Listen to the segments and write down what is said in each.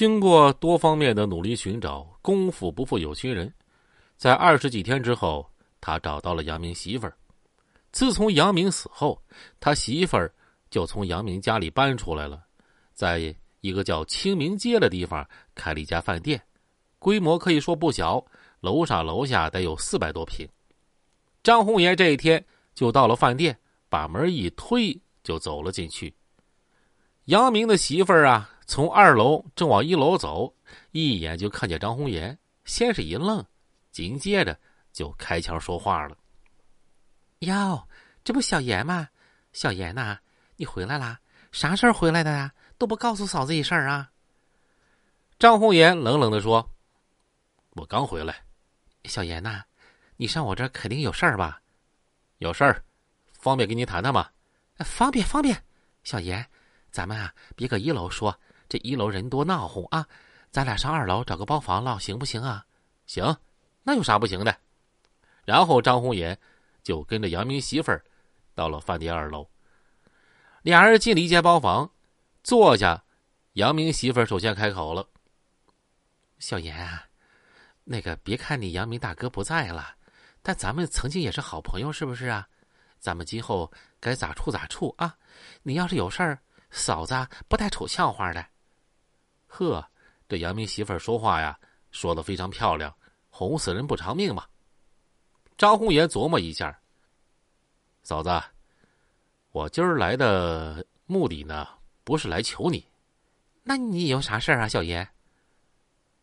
经过多方面的努力寻找，功夫不负有心人，在二十几天之后，他找到了杨明媳妇儿。自从杨明死后，他媳妇儿就从杨明家里搬出来了，在一个叫清明街的地方开了一家饭店，规模可以说不小，楼上楼下得有四百多平。张红岩这一天就到了饭店，把门一推就走了进去。杨明的媳妇儿啊。从二楼正往一楼走，一眼就看见张红颜，先是一愣，紧接着就开腔说话了：“哟，这不小严吗？小严呐，你回来啦？啥事儿回来的呀？都不告诉嫂子一声啊？”张红颜冷冷的说：“我刚回来。”小严呐，你上我这肯定有事儿吧？有事儿，方便跟你谈谈吗？方便方便，小严，咱们啊别搁一楼说。这一楼人多闹哄啊，咱俩上二楼找个包房唠，行不行啊？行，那有啥不行的？然后张红颜就跟着杨明媳妇儿到了饭店二楼。俩人进了一间包房，坐下。杨明媳妇儿首先开口了：“小严啊，那个别看你杨明大哥不在了，但咱们曾经也是好朋友，是不是啊？咱们今后该咋处咋处啊？你要是有事儿，嫂子不带瞅笑话的。”呵，这杨明媳妇儿说话呀，说的非常漂亮，哄死人不偿命嘛。张红颜琢磨一下，嫂子，我今儿来的目的呢，不是来求你，那你有啥事儿啊，小严？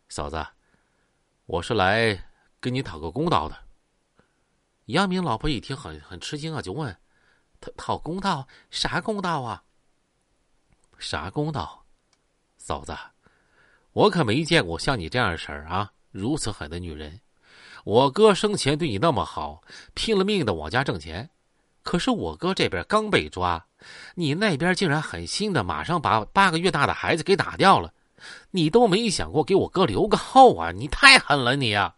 嫂子，我是来跟你讨个公道的。杨明老婆一听很很吃惊啊，就问：讨讨公道？啥公道啊？啥公道？嫂子。我可没见过像你这样婶儿啊，如此狠的女人。我哥生前对你那么好，拼了命的往家挣钱，可是我哥这边刚被抓，你那边竟然狠心的马上把八个月大的孩子给打掉了，你都没想过给我哥留个后啊！你太狠了，你呀！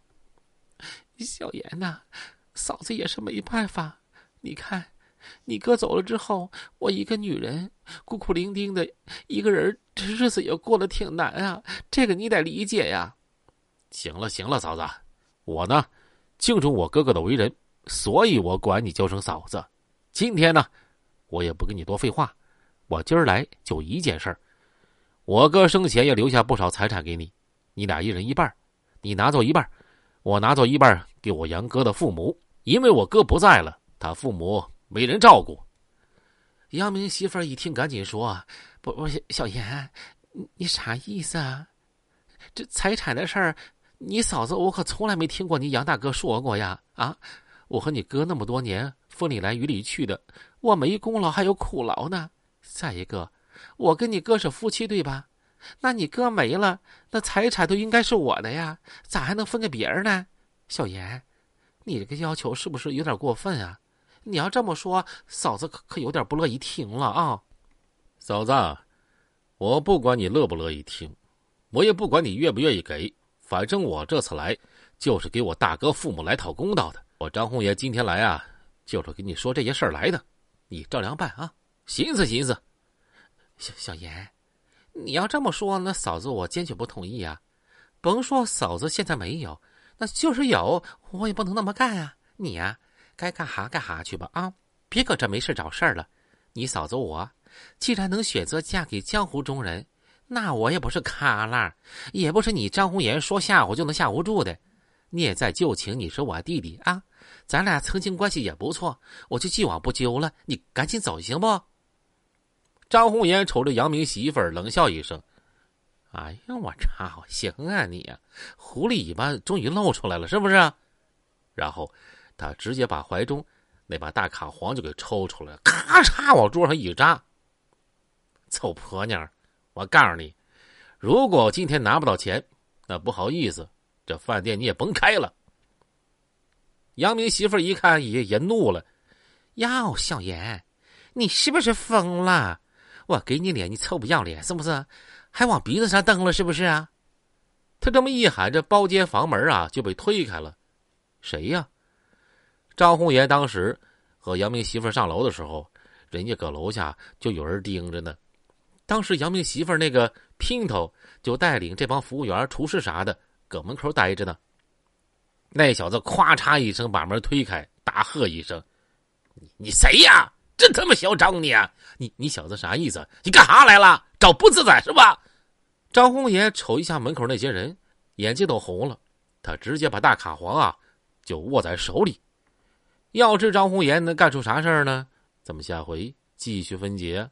小严呐，嫂子也是没办法，你看。你哥走了之后，我一个女人孤苦伶仃的一个人，这日子也过得挺难啊。这个你得理解呀。行了行了，嫂子，我呢敬重我哥哥的为人，所以我管你叫声嫂子。今天呢，我也不跟你多废话，我今儿来就一件事儿。我哥生前也留下不少财产给你，你俩一人一半，你拿走一半，我拿走一半给我杨哥的父母，因为我哥不在了，他父母。没人照顾，杨明媳妇儿一听，赶紧说：“不不，小严，你啥意思啊？这财产的事儿，你嫂子我可从来没听过你杨大哥说过呀！啊，我和你哥那么多年风里来雨里去的，我没功劳还有苦劳呢。再一个，我跟你哥是夫妻对吧？那你哥没了，那财产都应该是我的呀，咋还能分给别人呢？小严，你这个要求是不是有点过分啊？”你要这么说，嫂子可可有点不乐意听了啊！嫂子，我不管你乐不乐意听，我也不管你愿不愿意给，反正我这次来就是给我大哥父母来讨公道的。我张红爷今天来啊，就是跟你说这些事儿来的，你照量办啊！寻思寻思，小小严，你要这么说，那嫂子我坚决不同意啊！甭说嫂子现在没有，那就是有，我也不能那么干啊！你呀。该干哈干哈去吧啊！别搁这没事找事儿了。你嫂子我，既然能选择嫁给江湖中人，那我也不是卡拉，也不是你张红颜说吓唬就能吓唬住的。孽在旧情，你是我弟弟啊，咱俩曾经关系也不错，我就既往不咎了。你赶紧走行不？张红颜瞅着杨明媳妇儿，冷笑一声：“哎呀，我操，行啊你，狐狸尾巴终于露出来了，是不是？”然后。他直接把怀中那把大卡簧就给抽出来，咔嚓往桌上一扎。臭婆娘，我告诉你，如果今天拿不到钱，那不好意思，这饭店你也甭开了。杨明媳妇一看也也怒了，哟，小严，你是不是疯了？我给你脸，你臭不要脸是不是？还往鼻子上蹬了是不是啊？他这么一喊，这包间房门啊就被推开了，谁呀？张红颜当时和杨明媳妇上楼的时候，人家搁楼下就有人盯着呢。当时杨明媳妇那个姘头就带领这帮服务员、厨师啥的搁门口待着呢。那小子咵嚓一声把门推开，大喝一声：“你你谁呀？真他妈嚣张你！啊！你你小子啥意思？你干啥来了？找不自在是吧？”张红岩瞅一下门口那些人，眼睛都红了。他直接把大卡簧啊就握在手里。要知张红颜能干出啥事儿呢？咱们下回继续分解。